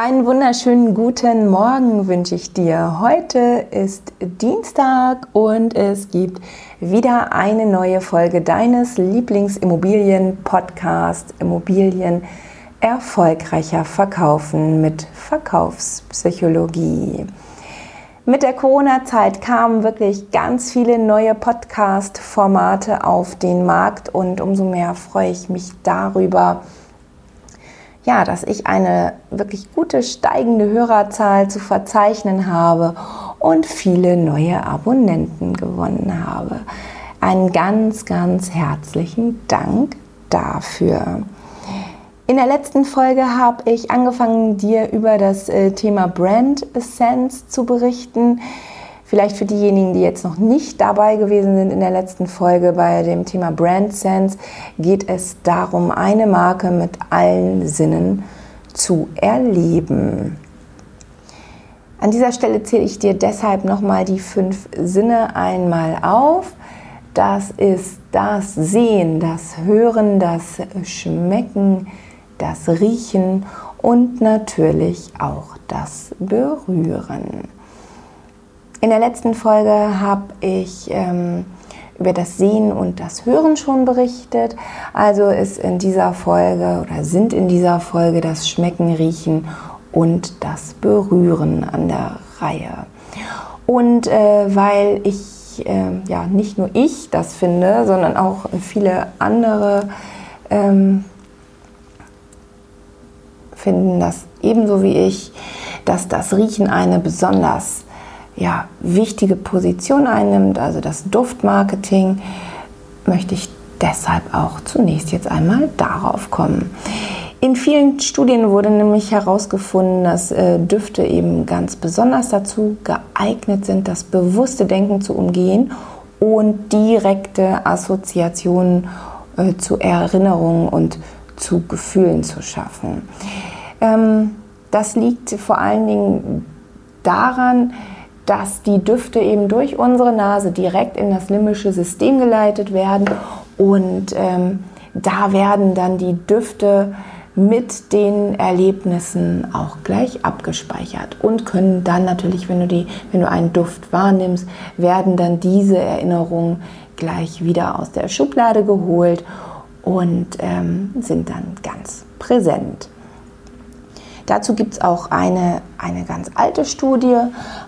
Einen wunderschönen guten Morgen wünsche ich dir. Heute ist Dienstag und es gibt wieder eine neue Folge deines Lieblingsimmobilien-Podcast Immobilien erfolgreicher verkaufen mit Verkaufspsychologie. Mit der Corona-Zeit kamen wirklich ganz viele neue Podcast-Formate auf den Markt und umso mehr freue ich mich darüber, ja, dass ich eine wirklich gute steigende Hörerzahl zu verzeichnen habe und viele neue Abonnenten gewonnen habe. Einen ganz, ganz herzlichen Dank dafür. In der letzten Folge habe ich angefangen, dir über das äh, Thema Brand Sense zu berichten. Vielleicht für diejenigen, die jetzt noch nicht dabei gewesen sind in der letzten Folge bei dem Thema Brand Sense, geht es darum, eine Marke mit allen Sinnen zu erleben. An dieser Stelle zähle ich dir deshalb nochmal die fünf Sinne einmal auf. Das ist das Sehen, das Hören, das Schmecken, das Riechen und natürlich auch das Berühren. In der letzten Folge habe ich ähm, über das Sehen und das Hören schon berichtet. Also ist in dieser Folge oder sind in dieser Folge das Schmecken, Riechen und das Berühren an der Reihe. Und äh, weil ich, äh, ja, nicht nur ich das finde, sondern auch viele andere ähm, finden das ebenso wie ich, dass das Riechen eine besonders ja, wichtige Position einnimmt, also das Duftmarketing, möchte ich deshalb auch zunächst jetzt einmal darauf kommen. In vielen Studien wurde nämlich herausgefunden, dass äh, Düfte eben ganz besonders dazu geeignet sind, das bewusste Denken zu umgehen und direkte Assoziationen äh, zu Erinnerungen und zu Gefühlen zu schaffen. Ähm, das liegt vor allen Dingen daran, dass die Düfte eben durch unsere Nase direkt in das limbische System geleitet werden und ähm, da werden dann die Düfte mit den Erlebnissen auch gleich abgespeichert und können dann natürlich, wenn du, die, wenn du einen Duft wahrnimmst, werden dann diese Erinnerungen gleich wieder aus der Schublade geholt und ähm, sind dann ganz präsent. Dazu gibt es auch eine, eine ganz alte Studie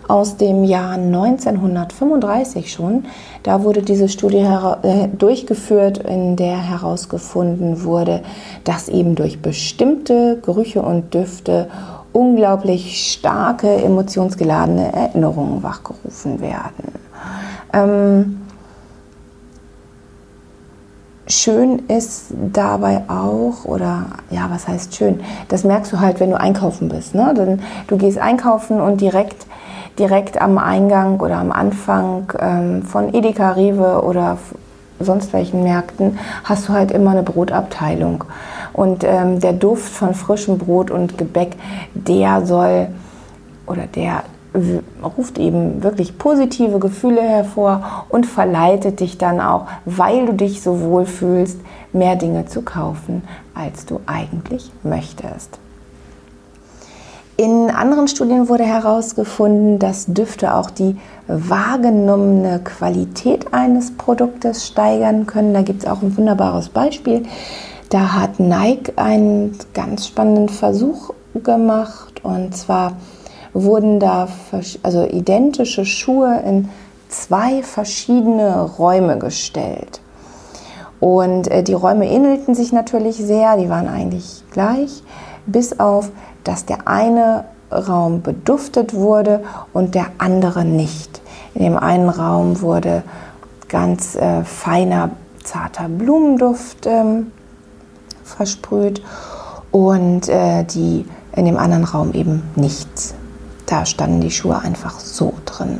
aus dem Jahr 1935 schon. Da wurde diese Studie äh, durchgeführt, in der herausgefunden wurde, dass eben durch bestimmte Gerüche und Düfte unglaublich starke emotionsgeladene Erinnerungen wachgerufen werden. Ähm, schön ist dabei auch, oder ja, was heißt schön? Das merkst du halt, wenn du einkaufen bist. Ne? Dann, du gehst einkaufen und direkt, direkt am Eingang oder am Anfang ähm, von Edeka, Rewe oder sonst welchen Märkten hast du halt immer eine Brotabteilung. Und ähm, der Duft von frischem Brot und Gebäck, der soll oder der ruft eben wirklich positive Gefühle hervor und verleitet dich dann auch, weil du dich so wohl fühlst, mehr Dinge zu kaufen, als du eigentlich möchtest. In anderen Studien wurde herausgefunden, dass Düfte auch die wahrgenommene Qualität eines Produktes steigern können. Da gibt es auch ein wunderbares Beispiel. Da hat Nike einen ganz spannenden Versuch gemacht und zwar wurden da also identische Schuhe in zwei verschiedene Räume gestellt. Und äh, die Räume ähnelten sich natürlich sehr, die waren eigentlich gleich, bis auf, dass der eine Raum beduftet wurde und der andere nicht. In dem einen Raum wurde ganz äh, feiner, zarter Blumenduft ähm, versprüht und äh, die in dem anderen Raum eben nichts da standen die Schuhe einfach so drin.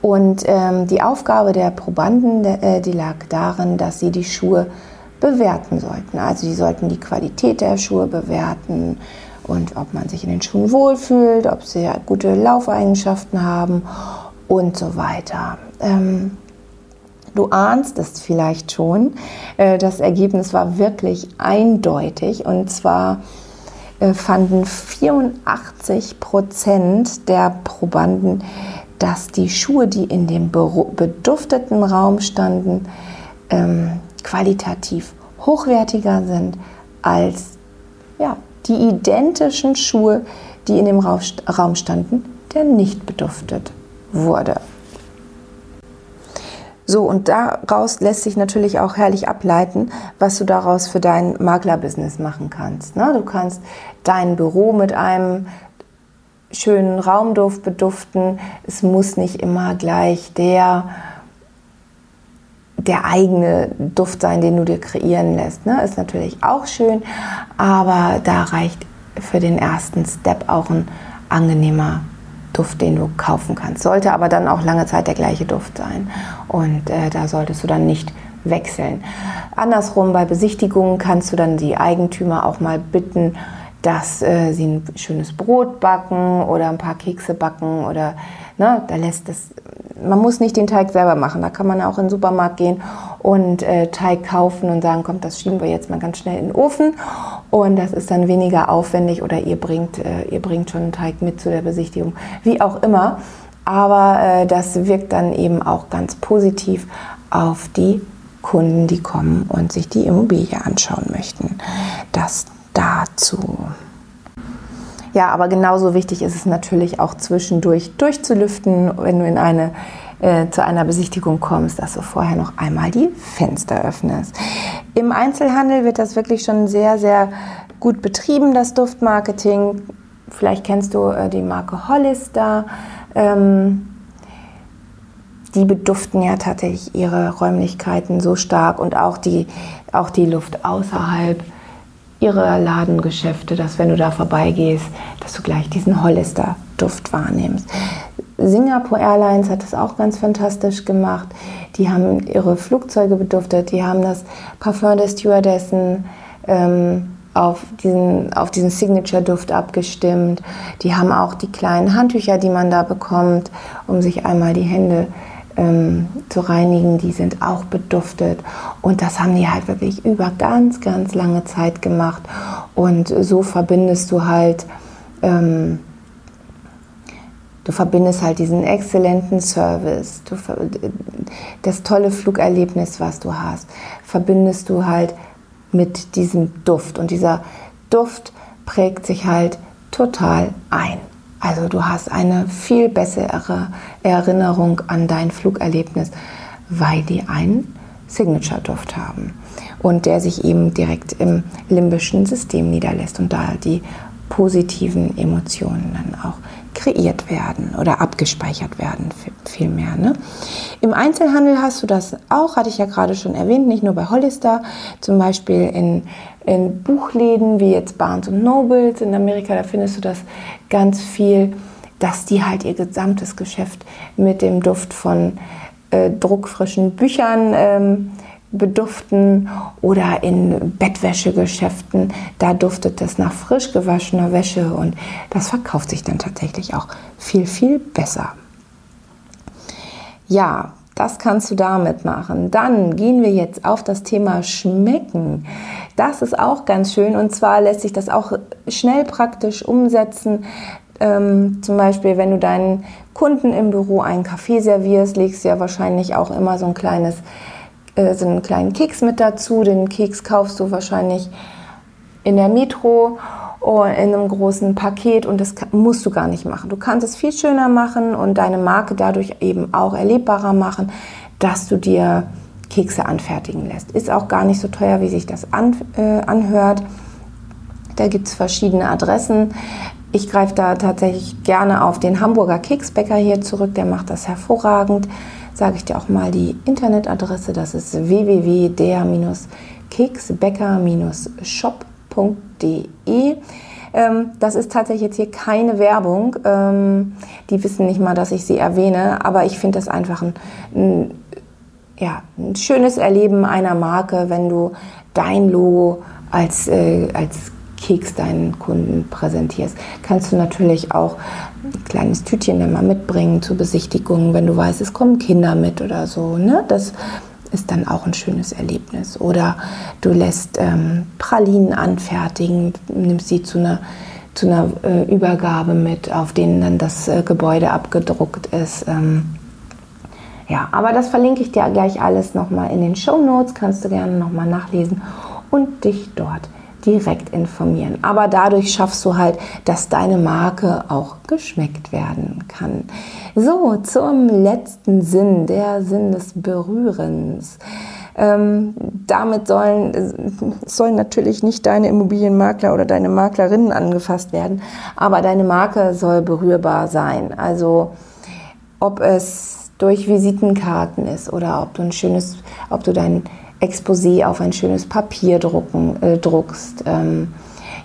Und ähm, die Aufgabe der Probanden, äh, die lag darin, dass sie die Schuhe bewerten sollten. Also sie sollten die Qualität der Schuhe bewerten und ob man sich in den Schuhen wohlfühlt, ob sie gute Laufeigenschaften haben und so weiter. Ähm, du ahnst es vielleicht schon. Äh, das Ergebnis war wirklich eindeutig und zwar fanden 84 Prozent der Probanden, dass die Schuhe, die in dem bedufteten Raum standen, ähm, qualitativ hochwertiger sind als ja, die identischen Schuhe, die in dem Raum standen, der nicht beduftet wurde. So, und daraus lässt sich natürlich auch herrlich ableiten, was du daraus für dein Maklerbusiness machen kannst. Ne? Du kannst dein Büro mit einem schönen Raumduft beduften. Es muss nicht immer gleich der, der eigene Duft sein, den du dir kreieren lässt. Ne? Ist natürlich auch schön, aber da reicht für den ersten Step auch ein angenehmer Duft, den du kaufen kannst. Sollte aber dann auch lange Zeit der gleiche Duft sein. Und äh, da solltest du dann nicht wechseln. Andersrum, bei Besichtigungen kannst du dann die Eigentümer auch mal bitten, dass äh, sie ein schönes Brot backen oder ein paar Kekse backen oder ne, da lässt es. Man muss nicht den Teig selber machen. Da kann man auch in den Supermarkt gehen und äh, Teig kaufen und sagen, kommt, das schieben wir jetzt mal ganz schnell in den Ofen und das ist dann weniger aufwendig oder ihr bringt, äh, ihr bringt schon einen Teig mit zu der Besichtigung, wie auch immer. Aber äh, das wirkt dann eben auch ganz positiv auf die Kunden, die kommen und sich die Immobilie anschauen möchten. Das dazu. Ja, aber genauso wichtig ist es natürlich auch zwischendurch durchzulüften, wenn du in eine äh, zu einer Besichtigung kommst, dass du vorher noch einmal die Fenster öffnest. Im Einzelhandel wird das wirklich schon sehr, sehr gut betrieben, das Duftmarketing. Vielleicht kennst du äh, die Marke Hollister. Ähm, die beduften ja tatsächlich ihre Räumlichkeiten so stark und auch die, auch die Luft außerhalb ihrer Ladengeschäfte, dass wenn du da vorbeigehst, dass du gleich diesen Hollister-Duft wahrnimmst. Singapore Airlines hat das auch ganz fantastisch gemacht. Die haben ihre Flugzeuge beduftet, die haben das Parfum der Stewardessen ähm, auf diesen, auf diesen Signature-Duft abgestimmt. Die haben auch die kleinen Handtücher, die man da bekommt, um sich einmal die Hände ähm, zu reinigen, die sind auch beduftet. Und das haben die halt wirklich über ganz, ganz lange Zeit gemacht. Und so verbindest du halt ähm, Du verbindest halt diesen exzellenten Service, du, das tolle Flugerlebnis, was du hast, verbindest du halt mit diesem Duft. Und dieser Duft prägt sich halt total ein. Also du hast eine viel bessere Erinnerung an dein Flugerlebnis, weil die einen Signature-Duft haben und der sich eben direkt im limbischen System niederlässt und da die positiven Emotionen dann auch kreiert werden oder abgespeichert werden vielmehr. Ne? Im Einzelhandel hast du das auch, hatte ich ja gerade schon erwähnt, nicht nur bei Hollister, zum Beispiel in, in Buchläden wie jetzt Barnes Nobles in Amerika, da findest du das ganz viel, dass die halt ihr gesamtes Geschäft mit dem Duft von äh, druckfrischen Büchern ähm, beduften oder in Bettwäschegeschäften, da duftet es nach frisch gewaschener Wäsche und das verkauft sich dann tatsächlich auch viel, viel besser. Ja, das kannst du damit machen. Dann gehen wir jetzt auf das Thema Schmecken. Das ist auch ganz schön und zwar lässt sich das auch schnell praktisch umsetzen. Ähm, zum Beispiel, wenn du deinen Kunden im Büro einen Kaffee servierst, legst du ja wahrscheinlich auch immer so ein kleines äh, so einen kleinen Keks mit dazu. Den Keks kaufst du wahrscheinlich in der Metro in einem großen Paket und das musst du gar nicht machen. Du kannst es viel schöner machen und deine Marke dadurch eben auch erlebbarer machen, dass du dir Kekse anfertigen lässt. Ist auch gar nicht so teuer, wie sich das an, äh, anhört. Da gibt es verschiedene Adressen. Ich greife da tatsächlich gerne auf den Hamburger Keksbäcker hier zurück, der macht das hervorragend sage ich dir auch mal die Internetadresse. Das ist www.der-keksbäcker-shop.de. Ähm, das ist tatsächlich jetzt hier keine Werbung. Ähm, die wissen nicht mal, dass ich sie erwähne, aber ich finde das einfach ein, ein, ja, ein schönes Erleben einer Marke, wenn du dein Logo als, äh, als Keks deinen Kunden präsentierst. Kannst du natürlich auch kleines Tütchen dann mal mitbringen zur Besichtigung, wenn du weißt, es kommen Kinder mit oder so. Ne? Das ist dann auch ein schönes Erlebnis. Oder du lässt ähm, Pralinen anfertigen, nimmst sie zu einer, zu einer äh, Übergabe mit, auf denen dann das äh, Gebäude abgedruckt ist. Ähm, ja, aber das verlinke ich dir gleich alles nochmal in den Show Notes, kannst du gerne nochmal nachlesen und dich dort direkt informieren. Aber dadurch schaffst du halt, dass deine Marke auch geschmeckt werden kann. So, zum letzten Sinn, der Sinn des Berührens. Ähm, damit sollen, sollen natürlich nicht deine Immobilienmakler oder deine Maklerinnen angefasst werden, aber deine Marke soll berührbar sein. Also ob es durch Visitenkarten ist oder ob du ein schönes, ob du dein Exposé auf ein schönes Papier drucken, äh, druckst. Ähm,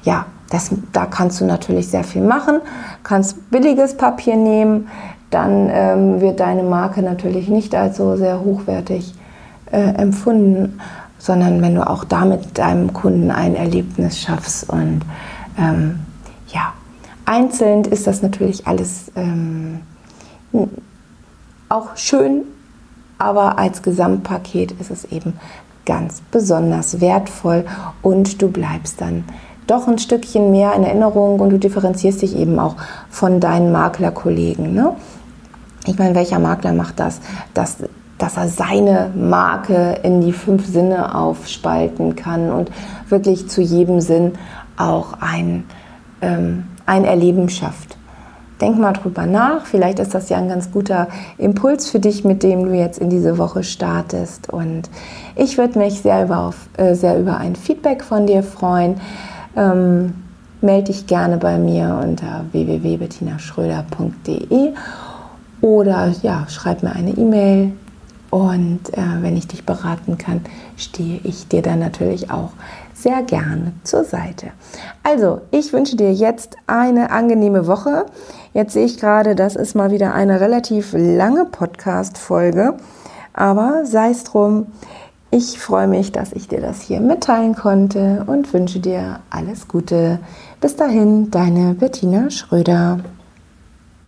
ja, das, da kannst du natürlich sehr viel machen. Kannst billiges Papier nehmen, dann ähm, wird deine Marke natürlich nicht als so sehr hochwertig äh, empfunden, sondern wenn du auch damit deinem Kunden ein Erlebnis schaffst und ähm, ja, einzeln ist das natürlich alles ähm, auch schön aber als Gesamtpaket ist es eben ganz besonders wertvoll und du bleibst dann doch ein Stückchen mehr in Erinnerung und du differenzierst dich eben auch von deinen Maklerkollegen. Ne? Ich meine, welcher Makler macht das? Dass, dass er seine Marke in die fünf Sinne aufspalten kann und wirklich zu jedem Sinn auch ein, ähm, ein Erleben schafft. Denk mal drüber nach. Vielleicht ist das ja ein ganz guter Impuls für dich, mit dem du jetzt in diese Woche startest. Und ich würde mich sehr über, äh, sehr über ein Feedback von dir freuen. Ähm, melde dich gerne bei mir unter www.bettinaschröder.de oder ja, schreib mir eine E-Mail. Und äh, wenn ich dich beraten kann, stehe ich dir dann natürlich auch sehr gerne zur Seite. Also, ich wünsche dir jetzt eine angenehme Woche. Jetzt sehe ich gerade, das ist mal wieder eine relativ lange Podcast-Folge, aber sei es drum. Ich freue mich, dass ich dir das hier mitteilen konnte und wünsche dir alles Gute. Bis dahin, deine Bettina Schröder.